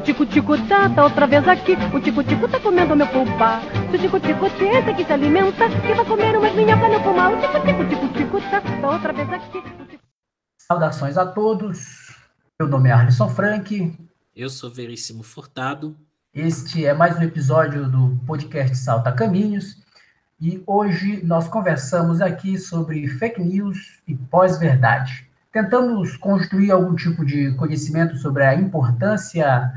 O tico-tico tá, tá outra vez aqui. O tico-tico tá comendo meu pulpa. Se o tico-tico esse que se alimenta, que vai comer umas minhocas no pulmão. O tico-tico, tico-tico tá, tá outra vez aqui. Saudações a todos. Meu nome é Arlisson Frank. Eu sou Veríssimo Furtado. Este é mais um episódio do podcast Salta Caminhos. E hoje nós conversamos aqui sobre fake news e pós-verdade. Tentamos construir algum tipo de conhecimento sobre a importância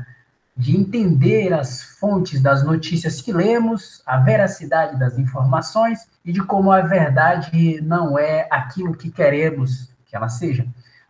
de entender as fontes das notícias que lemos, a veracidade das informações e de como a verdade não é aquilo que queremos que ela seja,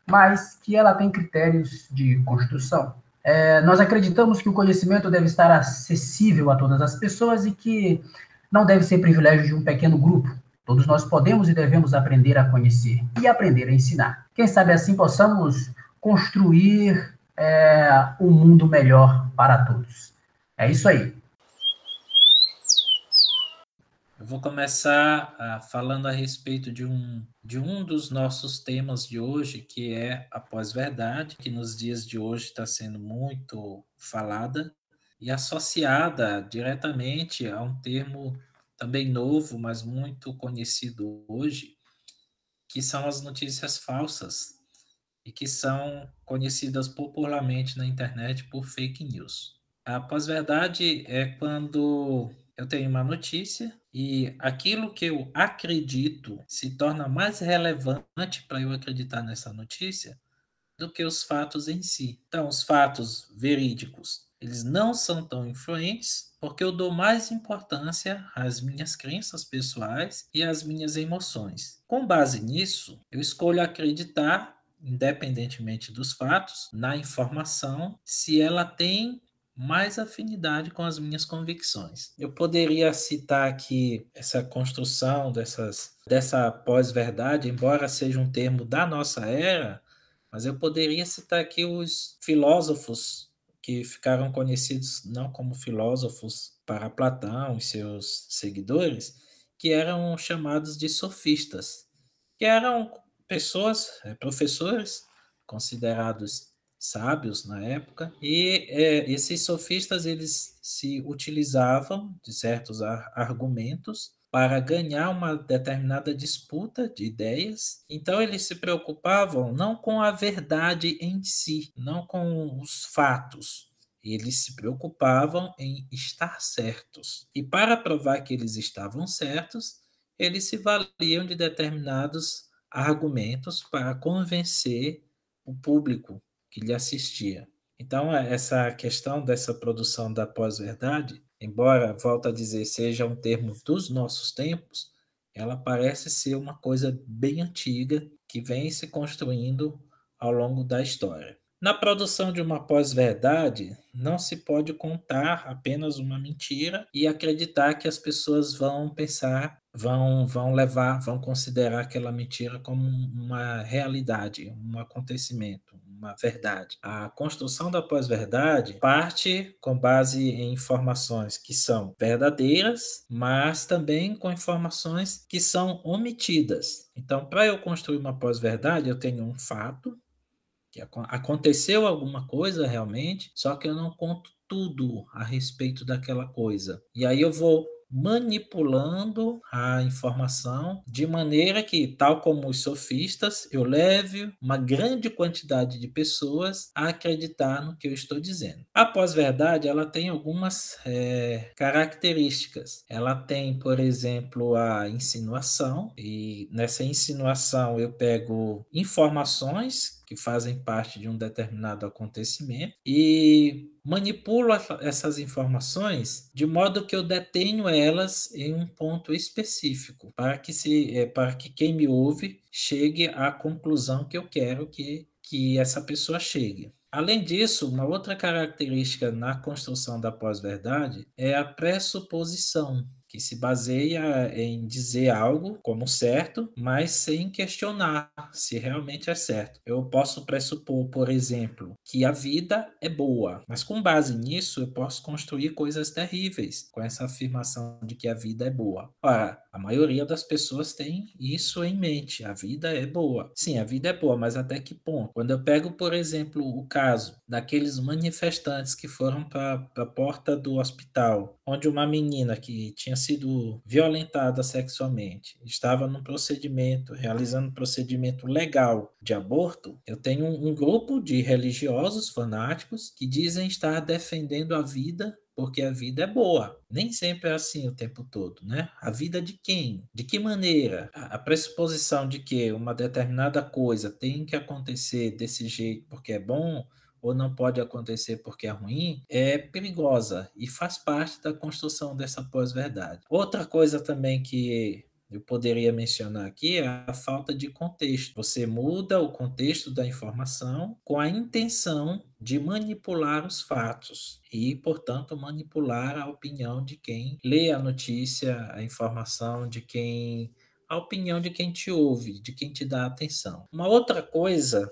mas que ela tem critérios de construção. É, nós acreditamos que o conhecimento deve estar acessível a todas as pessoas e que não deve ser privilégio de um pequeno grupo. Todos nós podemos e devemos aprender a conhecer e aprender a ensinar. Quem sabe assim possamos construir é, um mundo melhor para todos. É isso aí. Eu vou começar uh, falando a respeito de um, de um dos nossos temas de hoje, que é a pós-verdade, que nos dias de hoje está sendo muito falada e associada diretamente a um termo também novo, mas muito conhecido hoje, que são as notícias falsas e que são conhecidas popularmente na internet por fake news. A pós-verdade é quando eu tenho uma notícia e aquilo que eu acredito se torna mais relevante para eu acreditar nessa notícia do que os fatos em si. Então, os fatos verídicos eles não são tão influentes porque eu dou mais importância às minhas crenças pessoais e às minhas emoções. Com base nisso, eu escolho acreditar, independentemente dos fatos, na informação, se ela tem mais afinidade com as minhas convicções. Eu poderia citar aqui essa construção dessas, dessa pós-verdade, embora seja um termo da nossa era, mas eu poderia citar aqui os filósofos que ficaram conhecidos não como filósofos para Platão e seus seguidores, que eram chamados de sofistas, que eram pessoas, é, professores considerados sábios na época, e é, esses sofistas eles se utilizavam de certos argumentos para ganhar uma determinada disputa de ideias. Então, eles se preocupavam não com a verdade em si, não com os fatos. Eles se preocupavam em estar certos. E para provar que eles estavam certos, eles se valiam de determinados argumentos para convencer o público que lhe assistia. Então, essa questão dessa produção da pós-verdade embora, volto a dizer, seja um termo dos nossos tempos, ela parece ser uma coisa bem antiga que vem se construindo ao longo da história. Na produção de uma pós-verdade, não se pode contar apenas uma mentira e acreditar que as pessoas vão pensar, vão, vão levar, vão considerar aquela mentira como uma realidade, um acontecimento, uma verdade. A construção da pós-verdade parte com base em informações que são verdadeiras, mas também com informações que são omitidas. Então, para eu construir uma pós-verdade, eu tenho um fato, que aconteceu alguma coisa realmente, só que eu não conto tudo a respeito daquela coisa. E aí eu vou manipulando a informação de maneira que, tal como os sofistas, eu leve uma grande quantidade de pessoas a acreditar no que eu estou dizendo. A pós-verdade ela tem algumas é, características. Ela tem, por exemplo, a insinuação e nessa insinuação eu pego informações que fazem parte de um determinado acontecimento e manipulo essas informações de modo que eu detenho elas em um ponto específico para que se é, para que quem me ouve chegue à conclusão que eu quero que que essa pessoa chegue. Além disso, uma outra característica na construção da pós-verdade é a pressuposição, que se baseia em dizer algo como certo, mas sem questionar se realmente é certo. Eu posso pressupor, por exemplo, que a vida é boa, mas com base nisso eu posso construir coisas terríveis com essa afirmação de que a vida é boa. Ora, a maioria das pessoas tem isso em mente. A vida é boa. Sim, a vida é boa, mas até que ponto? Quando eu pego, por exemplo, o caso daqueles manifestantes que foram para a porta do hospital, onde uma menina que tinha sido violentada sexualmente estava num procedimento, realizando um procedimento legal de aborto, eu tenho um, grupo de religiosos fanáticos que dizem estar defendendo a vida porque a vida é boa. Nem sempre é assim o tempo todo, né? A vida de quem? De que maneira? A pressuposição de que uma determinada coisa tem que acontecer desse jeito porque é bom ou não pode acontecer porque é ruim é perigosa e faz parte da construção dessa pós-verdade. Outra coisa também que eu poderia mencionar aqui é a falta de contexto. Você muda o contexto da informação com a intenção de manipular os fatos e, portanto, manipular a opinião de quem lê a notícia, a informação de quem a opinião de quem te ouve, de quem te dá atenção. Uma outra coisa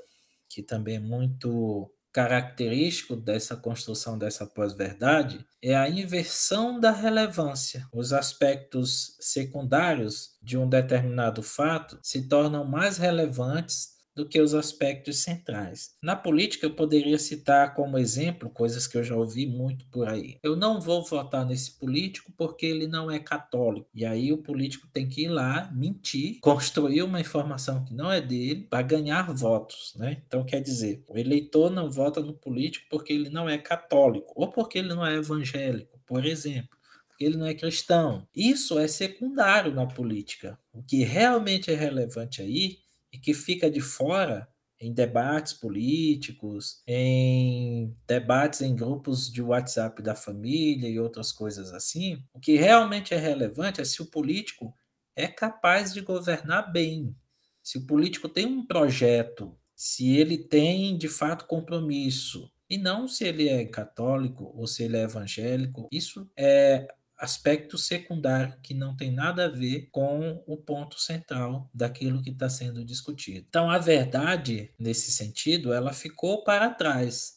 que também é muito característico dessa construção dessa pós-verdade é a inversão da relevância. Os aspectos secundários de um determinado fato se tornam mais relevantes do que os aspectos centrais. Na política, eu poderia citar como exemplo coisas que eu já ouvi muito por aí. Eu não vou votar nesse político porque ele não é católico. E aí o político tem que ir lá, mentir, construir uma informação que não é dele para ganhar votos, né? Então quer dizer, o eleitor não vota no político porque ele não é católico ou porque ele não é evangélico, por exemplo ele não é cristão. Isso é secundário na política. O que realmente é relevante aí e que fica de fora em debates políticos, em debates em grupos de WhatsApp da família e outras coisas assim, o que realmente é relevante é se o político é capaz de governar bem, se o político tem um projeto, se ele tem de fato compromisso, e não se ele é católico ou se ele é evangélico. Isso é aspecto secundário que não tem nada a ver com o ponto central daquilo que está sendo discutido. Então, a verdade, nesse sentido, ela ficou para trás.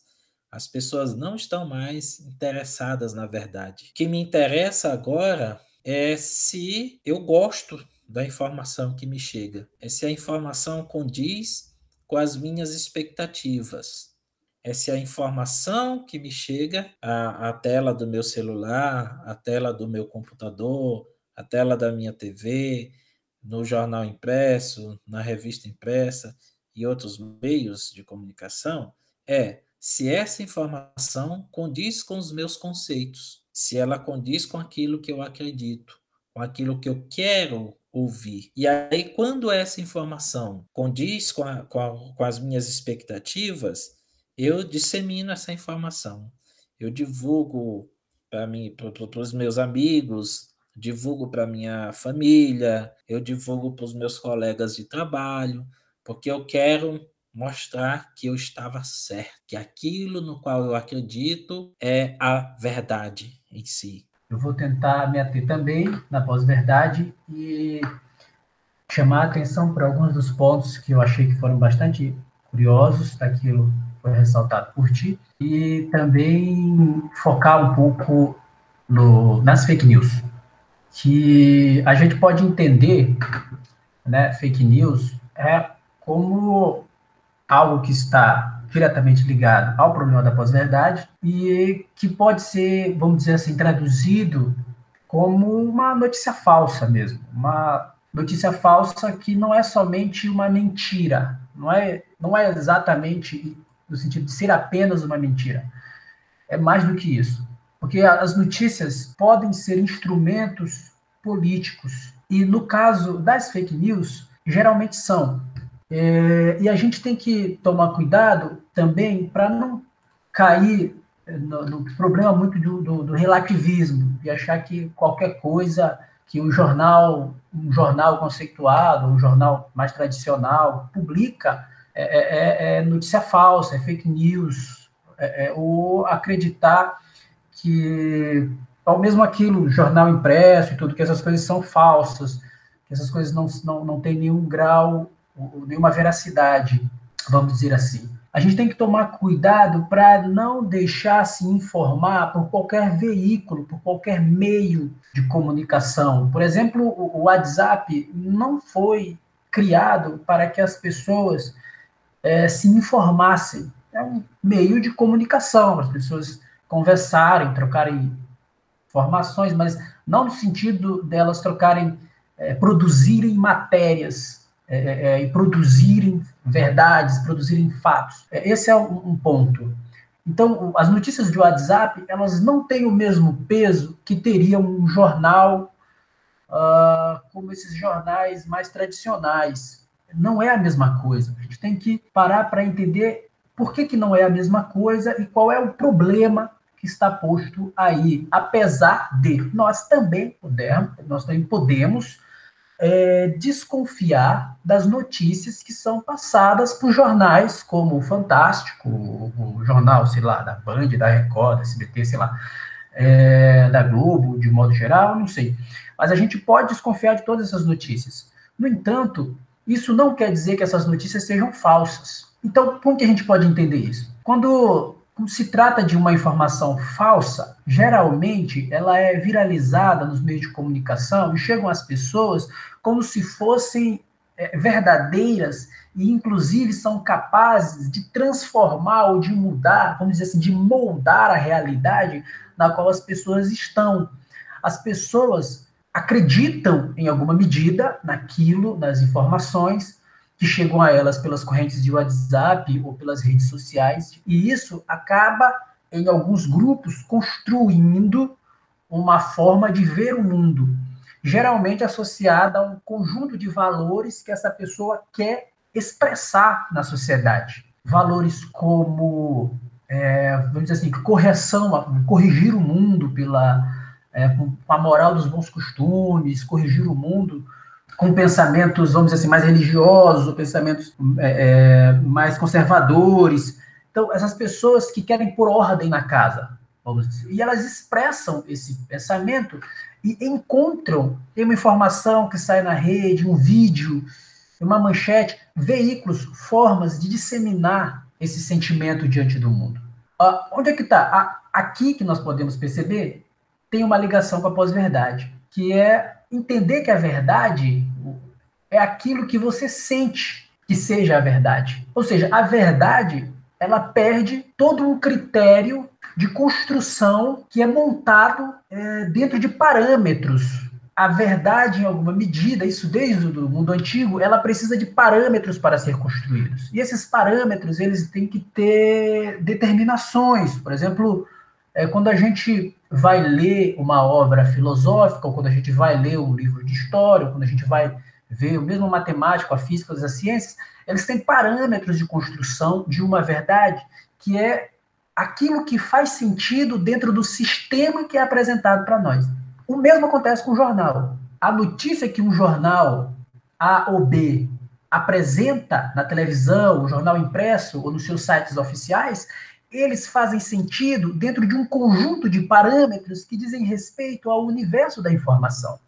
As pessoas não estão mais interessadas na verdade. O que me interessa agora é se eu gosto da informação que me chega, é se a informação condiz com as minhas expectativas é se a informação que me chega à, tela do meu celular, à tela do meu computador, à tela da minha TV, no jornal impresso, na revista impressa e outros meios de comunicação, é se essa informação condiz com os meus conceitos, se ela condiz com aquilo que eu acredito, com aquilo que eu quero ouvir. E aí, quando essa informação condiz com, a, com, a, com as minhas expectativas, eu dissemino essa informação. Eu divulgo para mim, para os meus amigos, divulgo para minha família, eu divulgo para os meus colegas de trabalho, porque eu quero mostrar que eu estava certo, que aquilo no qual eu acredito é a verdade em si. Eu vou tentar me ater também na pós-verdade e chamar a atenção para alguns dos pontos que eu achei que foram bastante curiosos daquilo foi ressaltado por ti, e também focar um pouco no, nas fake news, que a gente pode entender, né, fake news é como algo que está diretamente ligado ao problema da pós-verdade e que pode ser, vamos dizer assim, traduzido como uma notícia falsa mesmo, uma notícia falsa que não é somente uma mentira, não é, não é exatamente no sentido de ser apenas uma mentira. É mais do que isso. Porque as notícias podem ser instrumentos políticos. E no caso das fake news, geralmente são. É, e a gente tem que tomar cuidado também para não cair no, no problema muito do, do, do, relativismo, de achar que qualquer coisa que um jornal, um jornal conceituado, um jornal mais tradicional publica, é é, é, é, notícia falsa, é fake news, é, ou acreditar que ao mesmo aquilo, jornal impresso e tudo, que essas coisas são falsas, que essas coisas não, não, não têm nenhum grau, nenhuma veracidade, vamos dizer assim. A gente tem que tomar cuidado para não deixar se informar por qualquer veículo, por qualquer meio de comunicação. Por exemplo, o WhatsApp não foi criado para que as pessoas é, se informassem. É um meio de comunicação, as pessoas conversarem, trocarem informações, mas não no sentido delas trocarem, é, produzirem matérias é, é, é, e produzirem verdades, produzirem fatos. É, esse é um, um ponto. Então, as notícias de WhatsApp, elas não têm o mesmo peso que teria um jornal uh, como esses jornais mais tradicionais. Não é a mesma coisa. A gente tem que parar para entender por que, que não é a mesma coisa e qual é o problema que está posto aí. Apesar de nós também podemos, nós também podemos é, desconfiar das notícias que são passadas por jornais como o Fantástico, o, o jornal, sei lá, da Band, da Record, da SBT, sei lá, é, da Globo, de modo geral, não sei. Mas a gente pode desconfiar de todas essas notícias. No entanto, isso não quer dizer que essas notícias sejam falsas. Então, como que a gente pode entender isso? Quando se trata de uma informação falsa, geralmente ela é viralizada nos meios de comunicação e chegam às pessoas como se fossem é, verdadeiras e, inclusive, são capazes de transformar ou de mudar, vamos dizer assim, de moldar a realidade na qual as pessoas estão. As pessoas acreditam em alguma medida naquilo, nas informações que chegam a elas pelas correntes de WhatsApp ou pelas redes sociais, e isso acaba em alguns grupos construindo uma forma de ver o mundo, geralmente associada a um conjunto de valores que essa pessoa quer expressar na sociedade. Valores como, é, vamos dizer assim, correção, corrigir o mundo pela é, com a moral dos bons costumes, corrigir o mundo com pensamentos, vamos dizer assim, mais religiosos, ou pensamentos é, é, mais conservadores. Então, essas pessoas que querem pôr ordem na casa, vamos dizer, e elas expressam esse pensamento e encontram em uma informação que sai na rede, um vídeo, uma manchete, veículos, formas de disseminar esse sentimento diante do mundo. Ah, onde é que está? Aqui que nós podemos perceber tem uma ligação com a pós-verdade, que é entender que a verdade é aquilo que você sente que seja a verdade. Ou seja, a verdade ela perde todo um critério de construção que é montado é, dentro de parâmetros. A verdade, em alguma medida, isso desde o mundo antigo, ela precisa de parâmetros para ser construídos. E esses parâmetros, eles têm que ter determinações. Por exemplo, é, quando a gente vai ler uma obra filosófica, ou quando a gente vai ler um livro de história, ou quando a gente vai ver o mesmo matemático, a física, as ciências, eles têm parâmetros de construção de uma verdade que é aquilo que faz sentido dentro do sistema que é apresentado para nós. O mesmo acontece com o jornal. A notícia que um jornal A ou B apresenta na televisão, o jornal impresso ou nos seus sites oficiais, eles fazem sentido dentro de um conjunto de parâmetros que dizem respeito ao universo da informação.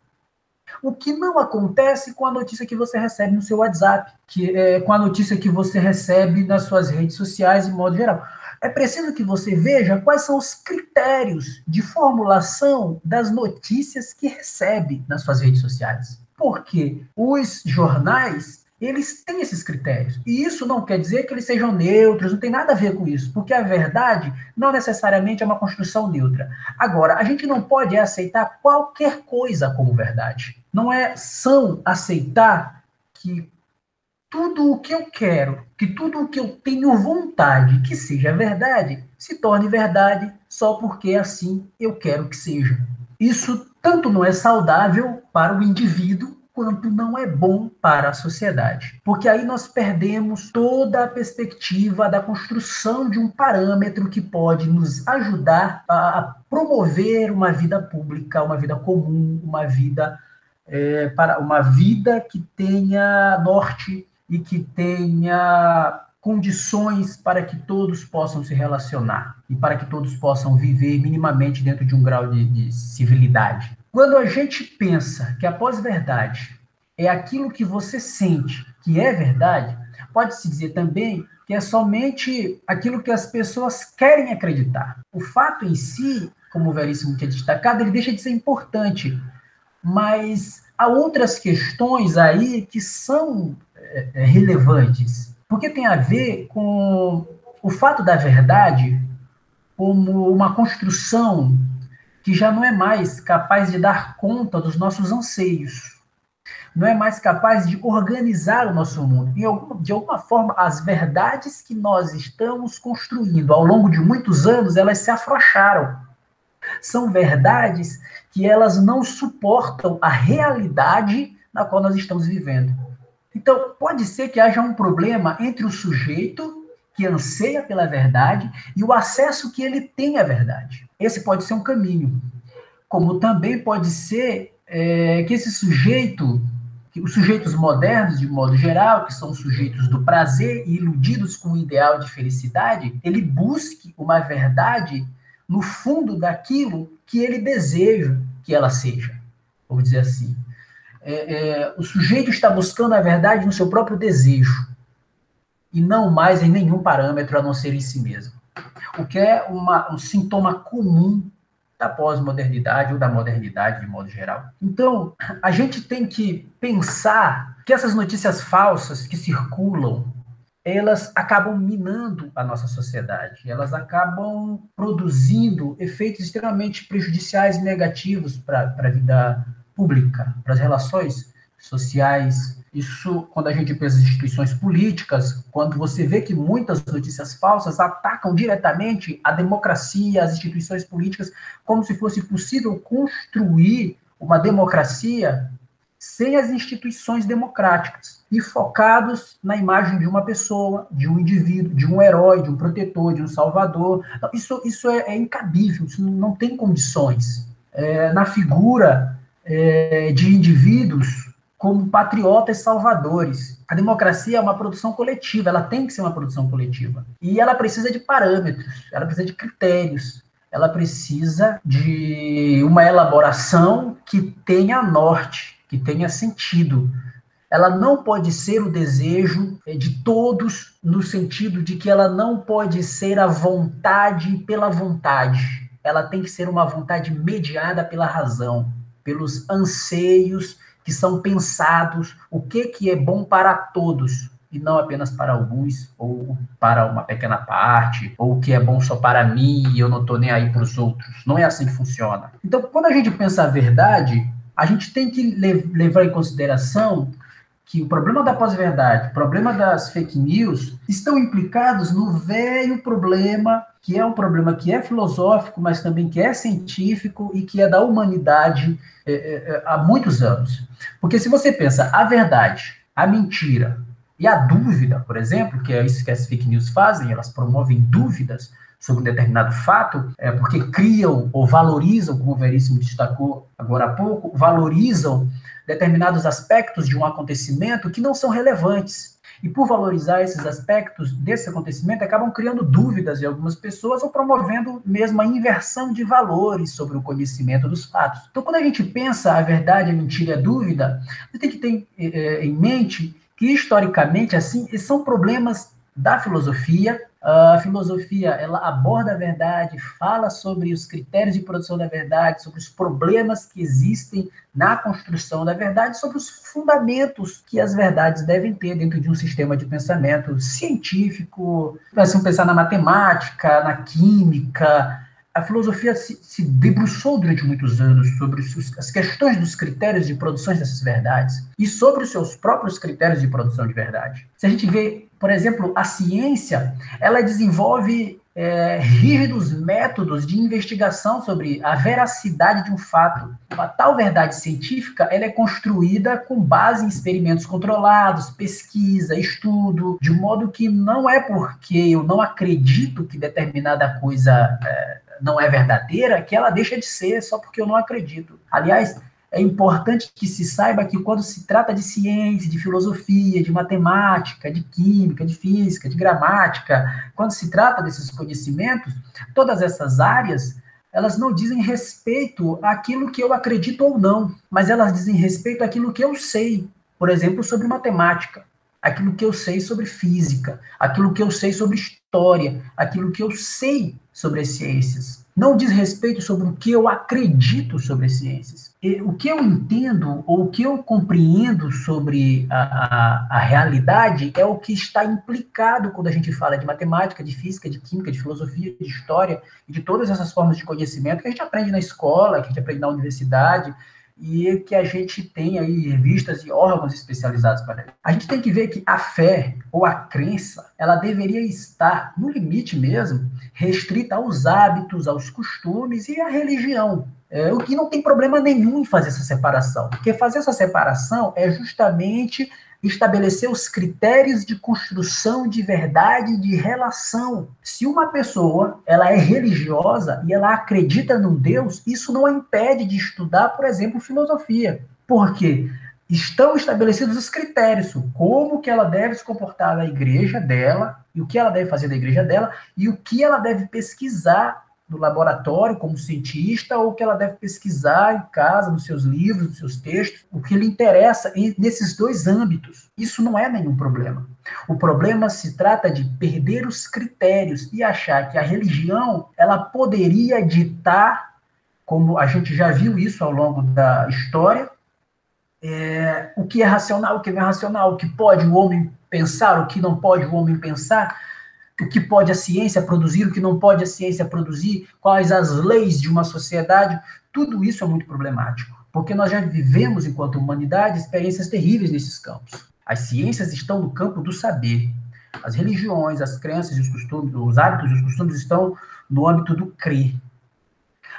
O que não acontece com a notícia que você recebe no seu WhatsApp, que é com a notícia que você recebe nas suas redes sociais, de modo geral. É preciso que você veja quais são os critérios de formulação das notícias que recebe nas suas redes sociais. Porque os jornais eles têm esses critérios. E isso não quer dizer que eles sejam neutros, não tem nada a ver com isso, porque a verdade não necessariamente é uma construção neutra. Agora, a gente não pode aceitar qualquer coisa como verdade. Não é são aceitar que tudo o que eu quero, que tudo o que eu tenho vontade que seja verdade, se torne verdade só porque assim eu quero que seja. Isso tanto não é saudável para o indivíduo quanto não é bom para a sociedade. Porque aí nós perdemos toda a perspectiva da construção de um parâmetro que pode nos ajudar a promover uma vida pública, uma vida comum, uma vida é, para uma vida que tenha norte e que tenha condições para que todos possam se relacionar e para que todos possam viver minimamente dentro de um grau de, de civilidade. Quando a gente pensa que a pós-verdade é aquilo que você sente que é verdade, pode-se dizer também que é somente aquilo que as pessoas querem acreditar. O fato em si, como o Veríssimo tinha destacado, ele deixa de ser importante, mas há outras questões aí que são é, é relevantes. Porque tem a ver com o fato da verdade como uma construção que já não é mais capaz de dar conta dos nossos anseios, não é mais capaz de organizar o nosso mundo. De alguma forma, as verdades que nós estamos construindo ao longo de muitos anos, elas se afrouxaram. São verdades que elas não suportam a realidade na qual nós estamos vivendo. Então, pode ser que haja um problema entre o sujeito que anseia pela verdade e o acesso que ele tem à verdade. Esse pode ser um caminho. Como também pode ser é, que esse sujeito, que os sujeitos modernos, de modo geral, que são sujeitos do prazer e iludidos com o ideal de felicidade, ele busque uma verdade no fundo daquilo que ele deseja que ela seja. Vamos dizer assim é, é, o sujeito está buscando a verdade no seu próprio desejo e não mais em nenhum parâmetro a não ser em si mesmo. O que é uma, um sintoma comum da pós-modernidade ou da modernidade de modo geral. Então, a gente tem que pensar que essas notícias falsas que circulam, elas acabam minando a nossa sociedade, elas acabam produzindo efeitos extremamente prejudiciais e negativos para a vida pública, para as relações sociais. Isso, quando a gente pensa em instituições políticas, quando você vê que muitas notícias falsas atacam diretamente a democracia, as instituições políticas, como se fosse possível construir uma democracia sem as instituições democráticas e focados na imagem de uma pessoa, de um indivíduo, de um herói, de um protetor, de um salvador. Isso, isso é, é incabível, isso não tem condições. É, na figura é, de indivíduos como patriotas salvadores. A democracia é uma produção coletiva, ela tem que ser uma produção coletiva. E ela precisa de parâmetros, ela precisa de critérios, ela precisa de uma elaboração que tenha norte, que tenha sentido. Ela não pode ser o desejo é, de todos, no sentido de que ela não pode ser a vontade pela vontade. Ela tem que ser uma vontade mediada pela razão pelos anseios que são pensados, o que, que é bom para todos, e não apenas para alguns, ou para uma pequena parte, ou o que é bom só para mim e eu não estou nem aí para os outros. Não é assim que funciona. Então, quando a gente pensa a verdade, a gente tem que levar em consideração que o problema da pós-verdade, o problema das fake news, estão implicados no velho problema, que é um problema que é filosófico, mas também que é científico e que é da humanidade é, é, há muitos anos. Porque se você pensa a verdade, a mentira e a dúvida, por exemplo, que é isso que as fake news fazem, elas promovem dúvidas sobre um determinado fato, é porque criam ou valorizam, como o Veríssimo destacou agora há pouco, valorizam determinados aspectos de um acontecimento que não são relevantes. E por valorizar esses aspectos desse acontecimento, acabam criando dúvidas de algumas pessoas ou promovendo mesmo a inversão de valores sobre o conhecimento dos fatos. Então, quando a gente pensa a verdade, a mentira e a dúvida, você tem que ter é, em mente que, historicamente, assim, são problemas da filosofia. A filosofia ela aborda a verdade, fala sobre os critérios de produção da verdade, sobre os problemas que existem na construção da verdade, sobre os fundamentos que as verdades devem ter dentro de um sistema de pensamento científico. Nós vamos pensar na matemática, na química, a filosofia se, se, debruçou durante muitos anos sobre os, as questões dos critérios de produção dessas verdades e sobre os seus próprios critérios de produção de verdade. Se a gente vê, por exemplo, a ciência, ela desenvolve é, rígidos métodos de investigação sobre a veracidade de um fato. Uma tal verdade científica ela é construída com base em experimentos controlados, pesquisa, estudo, de modo que não é porque eu não acredito que determinada coisa é, não é verdadeira, que ela deixa de ser só porque eu não acredito. Aliás, é importante que se saiba que quando se trata de ciência, de filosofia, de matemática, de química, de física, de gramática, quando se trata desses conhecimentos, todas essas áreas, elas não dizem respeito àquilo que eu acredito ou não, mas elas dizem respeito àquilo que eu sei, por exemplo, sobre matemática, aquilo que eu sei sobre física, aquilo que eu sei sobre história, aquilo que eu sei sobre as ciências não diz respeito sobre o que eu acredito sobre as ciências. E o que eu entendo ou o que eu compreendo sobre a, a, a, realidade é o que está implicado quando a gente fala de matemática, de física, de química, de filosofia, de história de todas essas formas de conhecimento que a gente aprende na escola, que a gente aprende na universidade, e que a gente tem aí revistas e órgãos especializados para isso. A gente tem que ver que a fé ou a crença, ela deveria estar, no limite mesmo, restrita aos hábitos, aos costumes e à religião. É, o que não tem problema nenhum em fazer essa separação, porque fazer essa separação é justamente estabelecer os critérios de construção de verdade de relação. Se uma pessoa ela é religiosa e ela acredita num Deus, isso não a impede de estudar, por exemplo, filosofia. Por quê? Estão estabelecidos os critérios, como que ela deve se comportar na igreja dela, e o que ela deve fazer na igreja dela, e o que ela deve pesquisar no laboratório como cientista ou que ela deve pesquisar em casa, nos seus livros, nos seus textos, o que lhe interessa nesses dois âmbitos. Isso não é nenhum problema. O problema se trata de perder os critérios e achar que a religião ela poderia ditar, como a gente já viu isso ao longo da história, é, o que é racional, o que não é racional, o que pode o homem pensar, o que não pode o homem pensar, o que pode a ciência produzir, o que não pode a ciência produzir, quais as leis de uma sociedade, tudo isso é muito problemático, porque nós já vivemos, enquanto humanidade, experiências terríveis nesses campos. As ciências estão no campo do saber. As religiões, as crenças e os costumes, os hábitos e os costumes estão no âmbito do crer.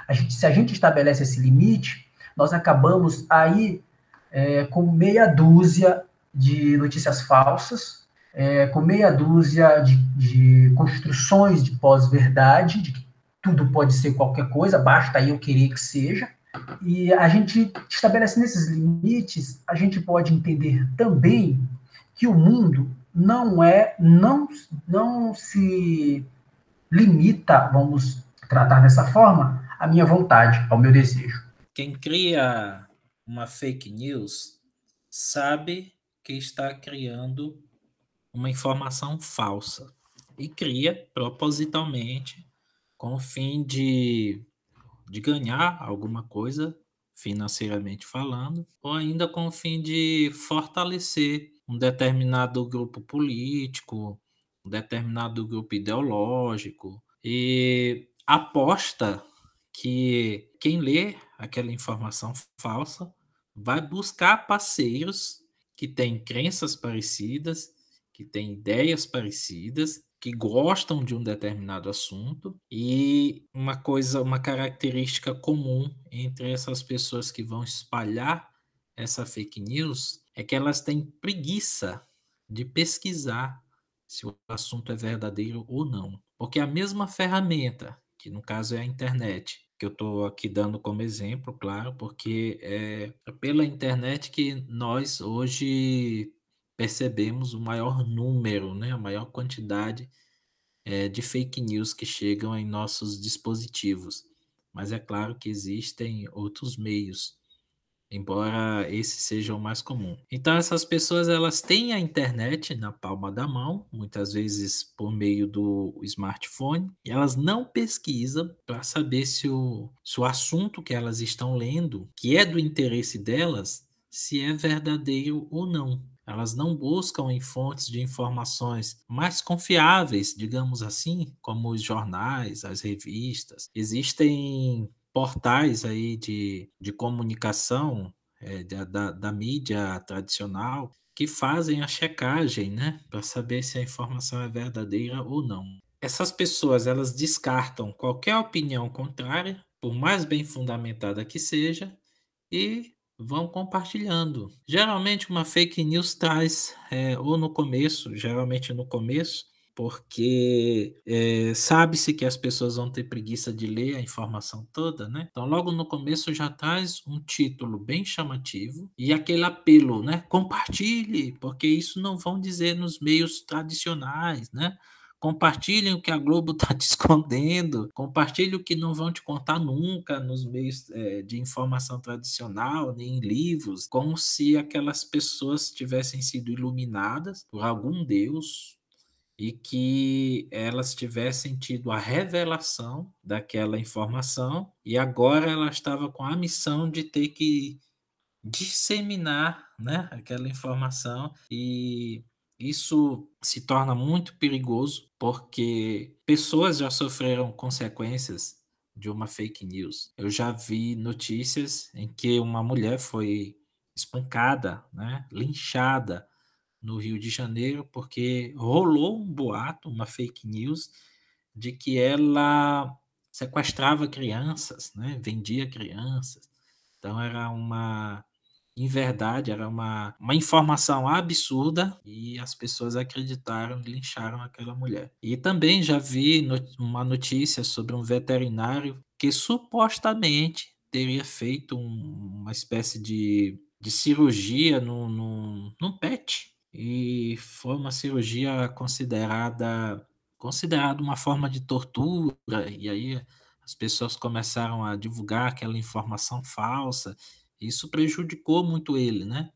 A gente, se a gente estabelece esse limite, nós acabamos aí é, com meia dúzia de notícias falsas, é, com meia dúzia de, de construções de pós-verdade, de que tudo pode ser qualquer coisa, basta eu querer que seja. E a gente estabelece nesses limites, a gente pode entender também que o mundo não é, não, não se limita, vamos tratar dessa forma, à minha vontade, ao meu desejo. Quem cria uma fake news sabe que está criando uma informação falsa e cria propositalmente com o fim de, de ganhar alguma coisa financeiramente falando, ou ainda com o fim de fortalecer um determinado grupo político, um determinado grupo ideológico, e aposta que quem lê aquela informação falsa vai buscar parceiros que têm crenças parecidas que têm ideias parecidas, que gostam de um determinado assunto e uma coisa, uma característica comum entre essas pessoas que vão espalhar essa fake news é que elas têm preguiça de pesquisar se o assunto é verdadeiro ou não. Porque a mesma ferramenta, que no caso é a internet, que eu estou aqui dando como exemplo, claro, porque é pela internet que nós hoje percebemos o maior número, né, a maior quantidade é, de fake news que chegam em nossos dispositivos. Mas é claro que existem outros meios embora esse seja o mais comum. Então essas pessoas elas têm a internet na palma da mão, muitas vezes por meio do smartphone, e elas não pesquisam para saber se o, se o assunto que elas estão lendo, que é do interesse delas, se é verdadeiro ou não. Elas não buscam em fontes de informações mais confiáveis, digamos assim, como os jornais, as revistas. Existem portais aí de, de comunicação é, da, da, mídia tradicional que fazem a checagem, né, para saber se a informação é verdadeira ou não. Essas pessoas elas descartam qualquer opinião contrária, por mais bem fundamentada que seja, e vão compartilhando. Geralmente uma fake news traz, é, ou no começo, geralmente no começo, porque é, sabe-se que as pessoas vão ter preguiça de ler a informação toda, né? Então, logo no começo já traz um título bem chamativo e aquele apelo, né? Compartilhe, porque isso não vão dizer nos meios tradicionais, né? Compartilhem o que a Globo está te escondendo, compartilhe o que não vão te contar nunca nos meios é, de informação tradicional, nem em livros, como se aquelas pessoas tivessem sido iluminadas por algum Deus e que elas tivessem tido a revelação daquela informação e agora ela estava com a missão de ter que disseminar né, aquela informação e isso se torna muito perigoso porque pessoas já sofreram consequências de uma fake news. Eu já vi notícias em que uma mulher foi espancada, né, linchada no Rio de Janeiro, porque rolou um boato, uma fake news, de que ela sequestrava crianças, né? vendia crianças. Então era uma, em verdade, era uma, uma informação absurda e as pessoas acreditaram e lincharam aquela mulher. E também já vi no, uma notícia sobre um veterinário que supostamente teria feito um, uma espécie de, de cirurgia no, no, num pet. E foi uma cirurgia considerada considerada uma forma de tortura, e aí as pessoas começaram a divulgar aquela informação falsa, isso prejudicou muito ele, né?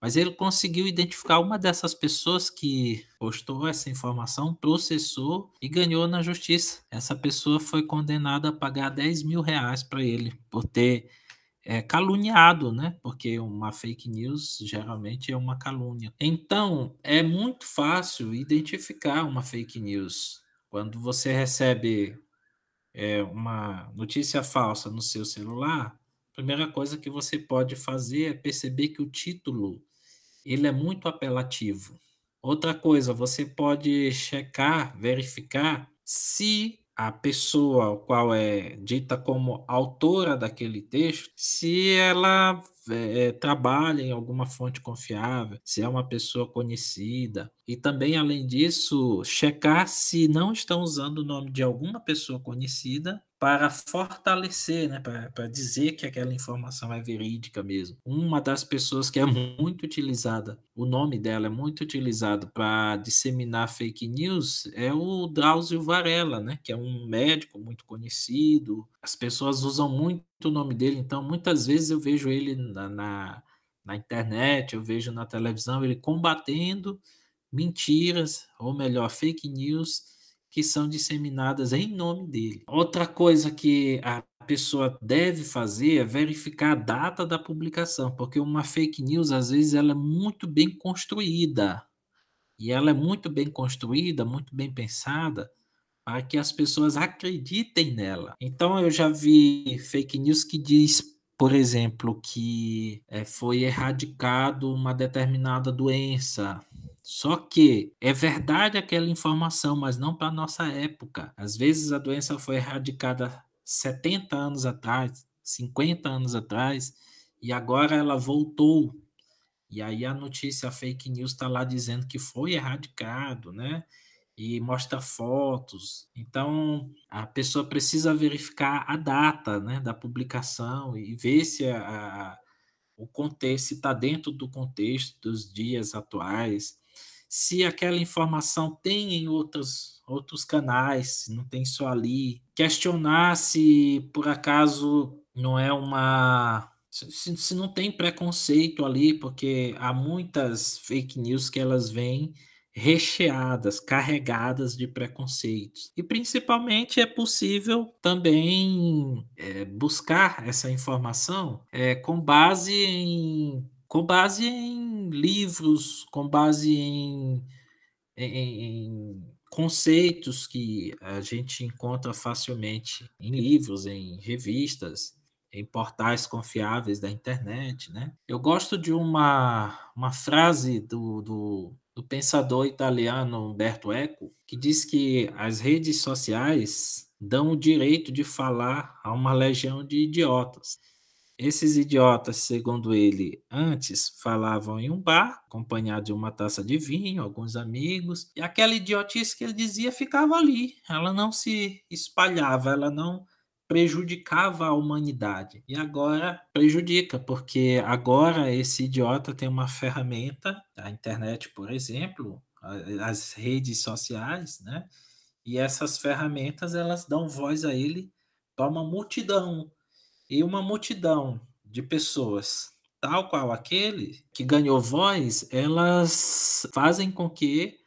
Mas ele conseguiu identificar uma dessas pessoas que postou essa informação, processou e ganhou na justiça. Essa pessoa foi condenada a pagar 10 mil reais para ele por ter é, caluniado, né? Porque uma fake news geralmente é uma calúnia. Então, é muito fácil identificar uma fake news. Quando você recebe é, uma notícia falsa no seu celular, primeira coisa que você pode fazer é perceber que o título ele é muito apelativo. Outra coisa, você pode checar, verificar se a pessoa qual é dita como autora daquele texto, se ela é, trabalha em alguma fonte confiável, se é uma pessoa conhecida. E também, além disso, checar se não estão usando o nome de alguma pessoa conhecida para fortalecer, né, para dizer que aquela informação é verídica mesmo. Uma das pessoas que é muito utilizada, o nome dela é muito utilizado para disseminar fake news é o Drauzio Varela, né, que é um médico muito conhecido. As pessoas usam muito o nome dele, então muitas vezes eu vejo ele na, na, na internet, eu vejo na televisão ele combatendo mentiras, ou melhor, fake news que são disseminadas em nome dele. Outra coisa que a pessoa deve fazer é verificar a data da publicação, porque uma fake news às vezes ela é muito bem construída. E ela é muito bem construída, muito bem pensada para que as pessoas acreditem nela. Então eu já vi fake news que diz, por exemplo, que é, foi erradicado uma determinada doença só que é verdade aquela informação, mas não para nossa época. Às vezes a doença foi erradicada 70 anos atrás, 50 anos atrás, e agora ela voltou. E aí a notícia a fake news está lá dizendo que foi erradicado, né? E mostra fotos. Então a pessoa precisa verificar a data né, da publicação e ver se a, a o contexto está dentro do contexto dos dias atuais se aquela informação tem em outros, outros canais, não tem só ali. Questionar se por acaso não é uma. Se, se não tem preconceito ali, porque há muitas fake news que elas vêm recheadas, carregadas de preconceitos. E principalmente é possível também é, buscar essa informação é, com base em com base em livros, com base em, em, em, conceitos que a gente encontra facilmente em livros, em revistas, em portais confiáveis da internet, né? Eu gosto de uma, uma frase do, do, do pensador italiano Umberto Eco, que diz que as redes sociais dão o direito de falar a uma legião de idiotas. Esses idiotas, segundo ele, antes falavam em um bar, acompanhado de uma taça de vinho, alguns amigos, e aquela idiotice que ele dizia ficava ali. Ela não se espalhava, ela não prejudicava a humanidade. E agora prejudica, porque agora esse idiota tem uma ferramenta, a internet, por exemplo, as redes sociais, né? E essas ferramentas elas dão voz a ele para uma multidão e uma multidão de pessoas, tal qual aquele que ganhou voz, elas fazem com que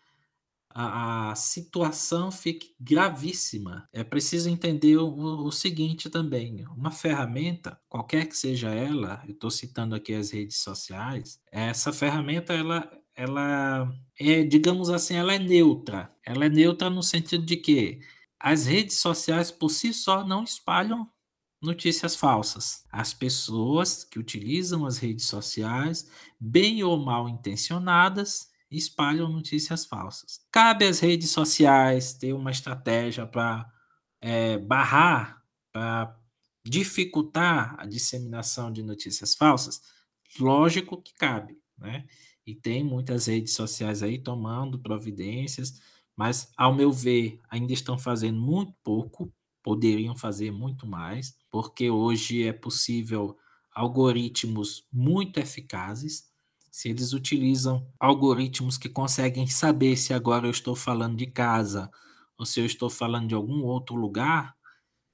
a, a situação fique gravíssima. É preciso entender o, o seguinte também: uma ferramenta, qualquer que seja ela, eu estou citando aqui as redes sociais, essa ferramenta ela ela é, digamos assim, ela é neutra. Ela é neutra no sentido de que as redes sociais por si só não espalham notícias falsas. As pessoas que utilizam as redes sociais, bem ou mal intencionadas, espalham notícias falsas. Cabe às redes sociais ter uma estratégia para é, barrar, para dificultar a disseminação de notícias falsas? Lógico que cabe, né? E tem muitas redes sociais aí tomando providências, mas, ao meu ver, ainda estão fazendo muito pouco poderiam fazer muito mais, porque hoje é possível algoritmos muito eficazes. Se eles utilizam algoritmos que conseguem saber se agora eu estou falando de casa ou se eu estou falando de algum outro lugar,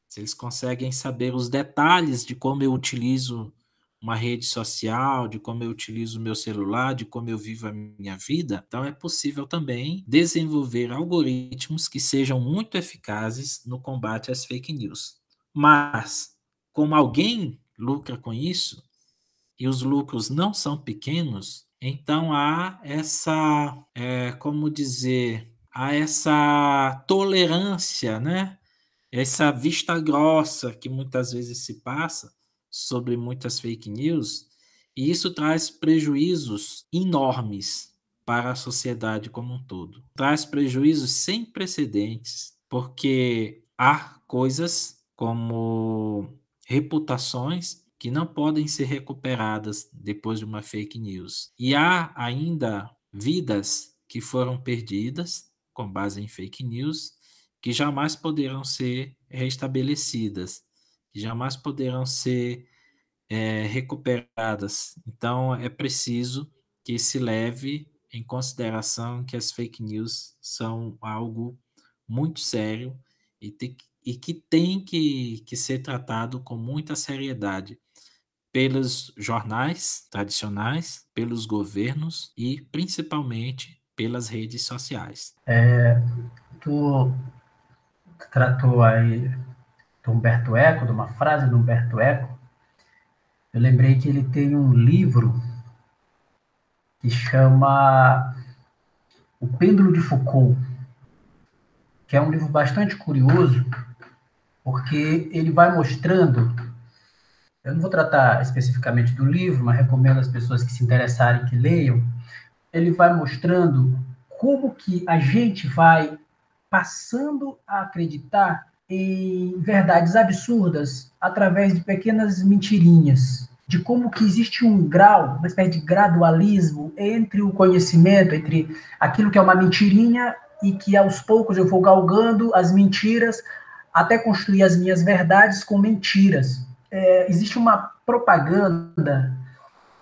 se eles conseguem saber os detalhes de como eu utilizo uma rede social, de como eu utilizo o meu celular, de como eu vivo a minha vida, então é possível também desenvolver algoritmos que sejam muito eficazes no combate às fake news. Mas, como alguém lucra com isso, e os lucros não são pequenos, então há essa, é, como dizer, há essa tolerância, né? Essa vista grossa que muitas vezes se passa sobre muitas fake news, e isso traz prejuízos enormes para a sociedade como um todo. Traz prejuízos sem precedentes, porque há coisas como reputações que não podem ser recuperadas depois de uma fake news. E há ainda vidas que foram perdidas com base em fake news que jamais poderão ser restabelecidas jamais poderão ser é, recuperadas. Então, é preciso que se leve em consideração que as fake news são algo muito sério e, te, e que tem que, que ser tratado com muita seriedade pelos jornais tradicionais, pelos governos e principalmente pelas redes sociais. É, tu tratou aí do Humberto Eco, de uma frase do Humberto Eco, eu lembrei que ele tem um livro que chama O Pêndulo de Foucault, que é um livro bastante curioso, porque ele vai mostrando. Eu não vou tratar especificamente do livro, mas recomendo às pessoas que se interessarem que leiam. Ele vai mostrando como que a gente vai passando a acreditar em verdades absurdas através de pequenas mentirinhas, de como que existe um grau, uma espécie de gradualismo entre o conhecimento, entre aquilo que é uma mentirinha e que aos poucos eu vou galgando as mentiras até construir as minhas verdades com mentiras. É, existe uma propaganda,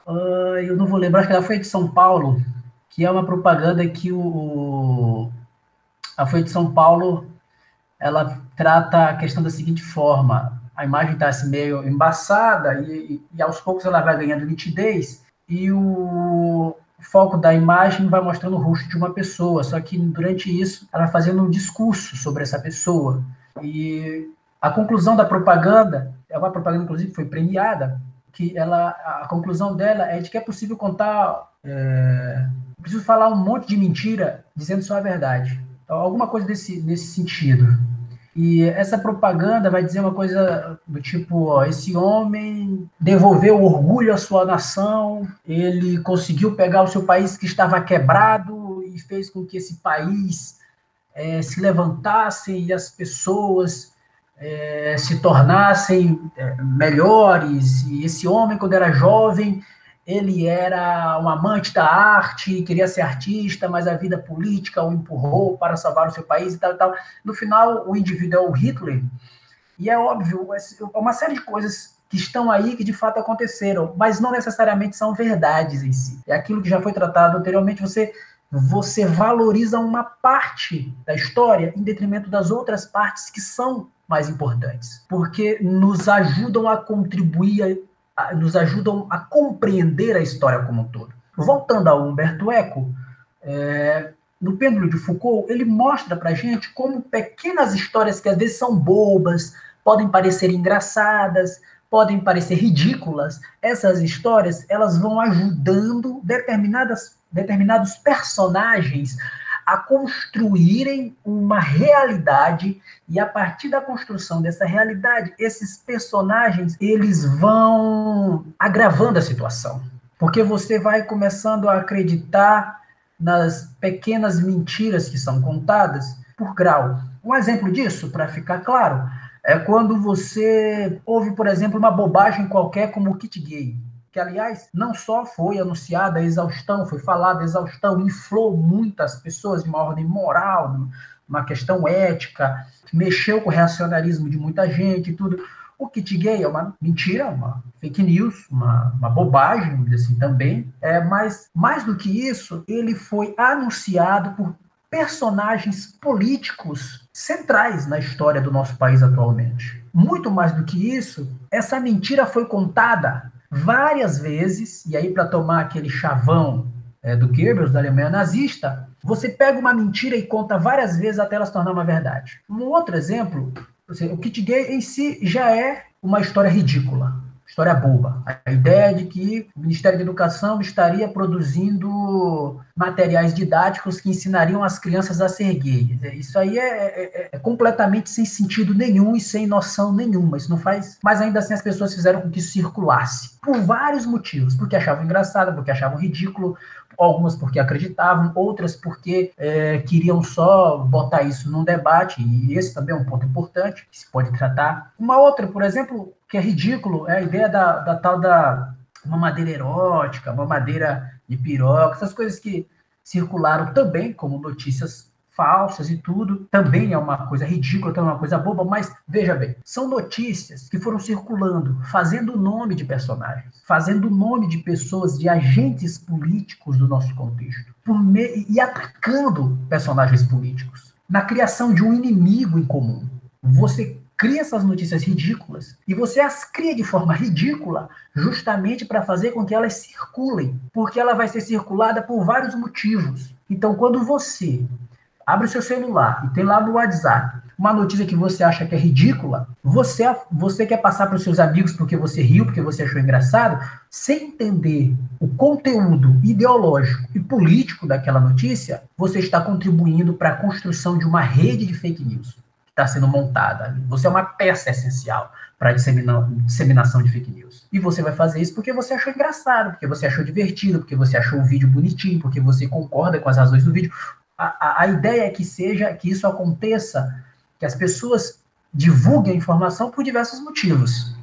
uh, eu não vou lembrar, acho que ela foi de São Paulo, que é uma propaganda que o, a Folha de São Paulo ela trata a questão da seguinte forma: a imagem está assim, meio embaçada e, e, aos poucos ela vai ganhando nitidez e o foco da imagem vai mostrando o rosto de uma pessoa, só que durante isso ela vai fazendo um discurso sobre essa pessoa. E a conclusão da propaganda, é uma propaganda inclusive foi premiada, que ela a conclusão dela é de que é possível contar é, preciso falar um monte de mentira dizendo só a verdade. Então, alguma coisa desse, nesse sentido. E essa propaganda vai dizer uma coisa do tipo: ó, esse homem devolveu orgulho à sua nação, ele conseguiu pegar o seu país que estava quebrado e fez com que esse país é, se levantasse e as pessoas é, se tornassem é, melhores, e esse homem, quando era jovem, ele era um amante da arte, queria ser artista, mas a vida política o empurrou para salvar o seu país e tal, e tal. No final, o indivíduo é o Hitler, e é óbvio, é uma série de coisas que estão aí que de fato aconteceram, mas não necessariamente são verdades em si. É aquilo que já foi tratado anteriormente, você você valoriza uma parte da história em detrimento das outras partes que são mais importantes, porque nos ajudam a contribuir, nos ajudam a compreender a história como um todo. Voltando ao Humberto Eco, é, no Pêndulo de Foucault, ele mostra para gente como pequenas histórias que às vezes são bobas, podem parecer engraçadas, podem parecer ridículas, essas histórias elas vão ajudando determinadas, determinados personagens a construírem uma realidade e a partir da construção dessa realidade, esses personagens eles vão agravando a situação, porque você vai começando a acreditar nas pequenas mentiras que são contadas por grau. Um exemplo disso, para ficar claro, é quando você ouve, por exemplo, uma bobagem qualquer como o kit gay, que aliás não só foi anunciada a exaustão, foi falada a exaustão, inflou muitas pessoas de uma ordem moral, uma questão ética, mexeu com o reacionarismo de muita gente e tudo. O kit gay é uma mentira, uma fake news, uma, uma bobagem, assim, também. É, mas, mais do que isso, ele foi anunciado por personagens políticos centrais na história do nosso país atualmente. Muito mais do que isso, essa mentira foi contada várias vezes, e aí para tomar aquele chavão é, do Goebbels, da Alemanha nazista, você pega uma mentira e conta várias vezes até ela se tornar uma verdade. Um outro exemplo, o kit gay em si já é uma história ridícula história boba. A ideia de que o Ministério da Educação estaria produzindo materiais didáticos que ensinariam as crianças a ser gays. Isso aí é, é, é, é, completamente sem sentido nenhum e sem noção nenhuma. Isso não faz. Mas ainda assim as pessoas fizeram com que isso circulasse. Por vários motivos. Porque achavam engraçado, porque achavam ridículo, algumas porque acreditavam, outras porque é, queriam só botar isso num debate, e esse também é um ponto importante que se pode tratar. Uma outra, por exemplo, que é ridículo, é a ideia da, da tal da mamadeira erótica, mamadeira de piroca, essas coisas que circularam também como notícias falsas e tudo, também é uma coisa ridícula, também é uma coisa boba, mas veja bem, são notícias que foram circulando, fazendo o nome de personagens, fazendo o nome de pessoas, de agentes políticos do nosso contexto, e atacando personagens políticos, na criação de um inimigo em comum. Você cria essas notícias ridículas e você as cria de forma ridícula justamente para fazer com que elas circulem, porque ela vai ser circulada por vários motivos. Então, quando você abre seu celular e tem lá no WhatsApp uma notícia que você acha que é ridícula, você, você quer passar para os seus amigos porque você riu, porque você achou engraçado, sem entender o conteúdo ideológico e político daquela notícia, você está contribuindo para a construção de uma rede de fake news está sendo montada. Você é uma peça essencial para a disseminação de fake news. E você vai fazer isso porque você achou engraçado, porque você achou divertido, porque você achou o vídeo bonitinho, porque você concorda com as razões do vídeo. A, a, ideia é que seja, que isso aconteça, que as pessoas divulguem a informação por diversos motivos.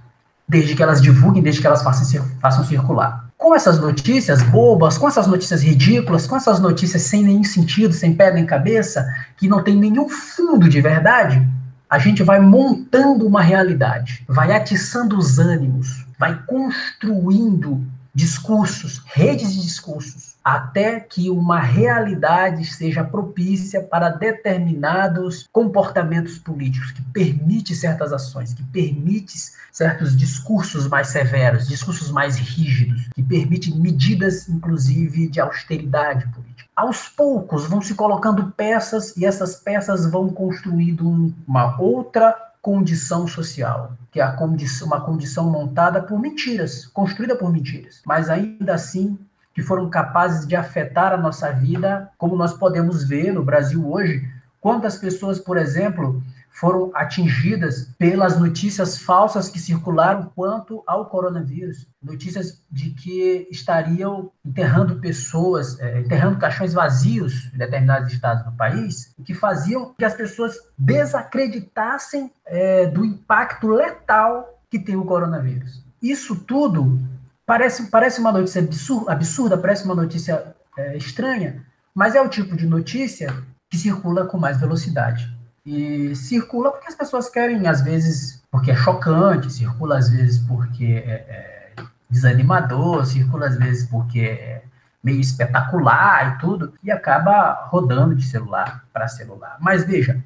Desde que elas divulguem, desde que elas façam, façam circular com essas notícias bobas, com essas notícias ridículas, com essas notícias sem nenhum sentido, sem pé nem cabeça, que não tem nenhum fundo de verdade, a gente vai montando uma realidade, vai atiçando os ânimos, vai construindo discursos, redes de discursos, até que uma realidade seja propícia para determinados comportamentos políticos, que permite certas ações, que permite certos discursos mais severos, discursos mais rígidos, que permite medidas, inclusive, de austeridade política. Aos poucos vão se colocando peças e essas peças vão construindo uma outra condição social, que é condição, uma condição montada por mentiras, construída por mentiras, mas ainda assim que foram capazes de afetar a nossa vida, como nós podemos ver no Brasil hoje, quantas pessoas, por exemplo, foram atingidas pelas notícias falsas que circularam quanto ao coronavírus. Notícias de que estariam enterrando pessoas, é, enterrando caixões vazios em determinados estados do país, que faziam que as pessoas desacreditassem é, do impacto letal que tem o coronavírus. Isso tudo parece, parece uma notícia absurda, absurda parece uma notícia é, estranha, mas é o tipo de notícia que circula com mais velocidade. E circula porque as pessoas querem, às vezes, porque é chocante, circula às vezes porque é, é desanimador, circula às vezes porque é meio espetacular e tudo, e acaba rodando de celular para celular. Mas veja,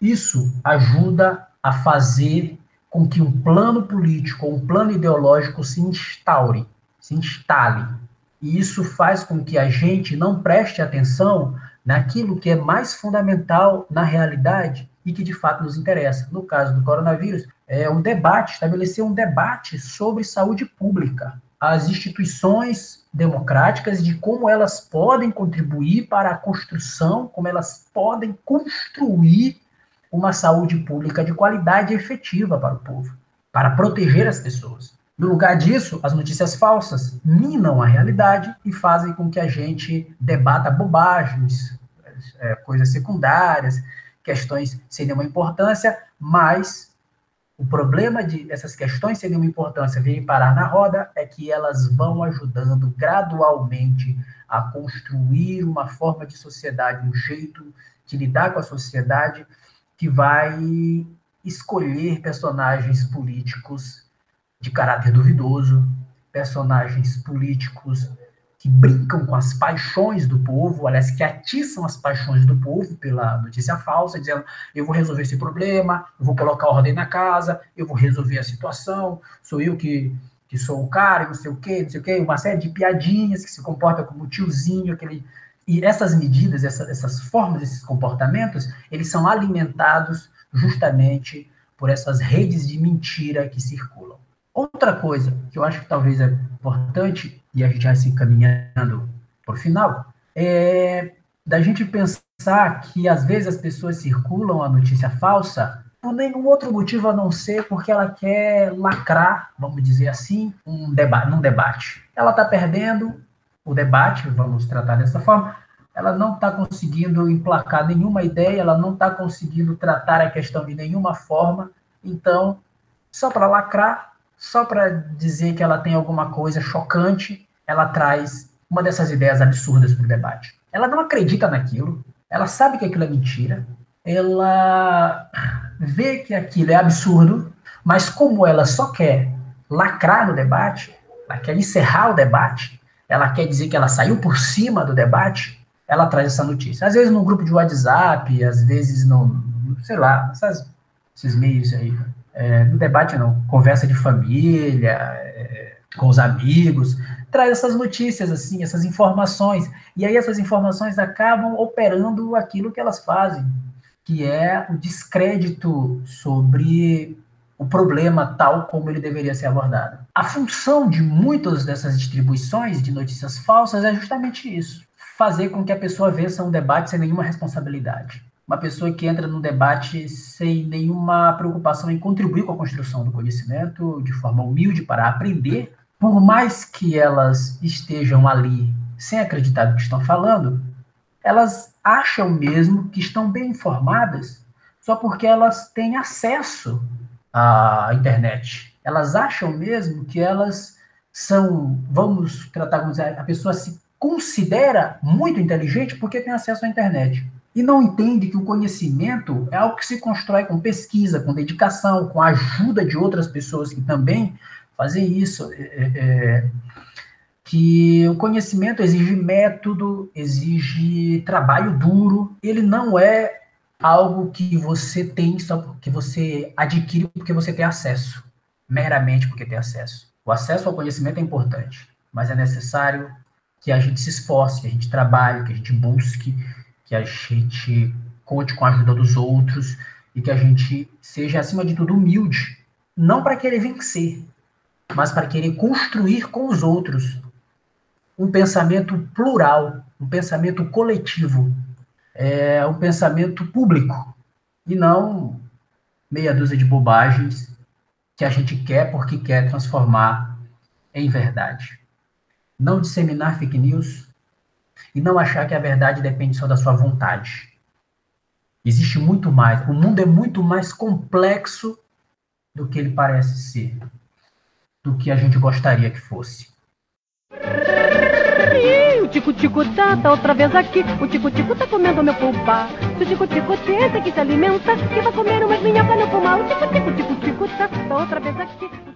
isso ajuda a fazer com que um plano político um plano ideológico se instaure, se instale. E isso faz com que a gente não preste atenção naquilo que é mais fundamental na realidade e que de fato nos interessa. No caso do coronavírus, é um debate, estabelecer um debate sobre saúde pública, as instituições democráticas de como elas podem contribuir para a construção, como elas podem construir uma saúde pública de qualidade efetiva para o povo, para proteger as pessoas. No lugar disso, as notícias falsas minam a realidade e fazem com que a gente debata bobagens, é, coisas secundárias, questões sem nenhuma importância, mas o problema de dessas questões sem nenhuma importância virem parar na roda é que elas vão ajudando gradualmente a construir uma forma de sociedade, um jeito de lidar com a sociedade que vai escolher personagens políticos de caráter duvidoso, personagens políticos que brincam com as paixões do povo, aliás, que atiçam as paixões do povo pela notícia falsa, dizendo: eu vou resolver esse problema, eu vou colocar ordem na casa, eu vou resolver a situação, sou eu que, que sou o cara, não sei o quê, não sei o quê, uma série de piadinhas que se comporta como tiozinho, aquele. E essas medidas, essa, essas formas, esses comportamentos, eles são alimentados justamente por essas redes de mentira que circulam. Outra coisa que eu acho que talvez é importante, e a gente vai se encaminhando por final, é da gente pensar que às vezes as pessoas circulam a notícia falsa por nenhum outro motivo a não ser porque ela quer lacrar, vamos dizer assim, um debate, num debate. Ela está perdendo o debate, vamos tratar dessa forma, ela não está conseguindo emplacar nenhuma ideia, ela não está conseguindo tratar a questão de nenhuma forma, então, só para lacrar, só para dizer que ela tem alguma coisa chocante, ela traz uma dessas ideias absurdas para o debate. Ela não acredita naquilo, ela sabe que aquilo é mentira, ela vê que aquilo é absurdo, mas como ela só quer lacrar no debate, ela quer encerrar o debate, ela quer dizer que ela saiu por cima do debate, ela traz essa notícia. Às vezes num grupo de WhatsApp, às vezes no, sei lá, essas, esses meios aí. É, no debate não, conversa de família, é, com os amigos, traz essas notícias, assim, essas informações, e aí essas informações acabam operando aquilo que elas fazem, que é o descrédito sobre o problema tal como ele deveria ser abordado. A função de muitas dessas distribuições de notícias falsas é justamente isso, fazer com que a pessoa vença um debate sem nenhuma responsabilidade uma pessoa que entra num debate sem nenhuma preocupação em contribuir com a construção do conhecimento, de forma humilde para aprender, por mais que elas estejam ali sem acreditar no que estão falando, elas acham mesmo que estão bem informadas só porque elas têm acesso à internet. Elas acham mesmo que elas são, vamos tratar como a pessoa se considera muito inteligente porque tem acesso à internet e não entende que o conhecimento é algo que se constrói com pesquisa, com dedicação, com a ajuda de outras pessoas que também fazem isso. É, é, é, que o conhecimento exige método, exige trabalho duro, ele não é algo que você tem só porque você adquire porque você tem acesso, meramente porque tem acesso. O acesso ao conhecimento é importante, mas é necessário que a gente se esforce, que a gente trabalhe, que a gente busque, que a gente conte com a ajuda dos outros e que a gente seja, acima de tudo, humilde. Não para querer vencer, mas para querer construir com os outros um pensamento plural, um pensamento coletivo, é, um pensamento público, e não meia dúzia de bobagens que a gente quer porque quer transformar em verdade. Não disseminar fake news e não achar que a verdade depende só da sua vontade. Existe muito mais. O mundo é muito mais complexo do que ele parece ser, do que a gente gostaria que fosse. Tico-tico tá, tá outra vez aqui. O tico-tico tá comendo meu pulpa. Se o tico-tico esse que se alimenta, que vai comer umas minhocas no pulmão. O tico-tico, tico-tico tá, tá outra vez aqui.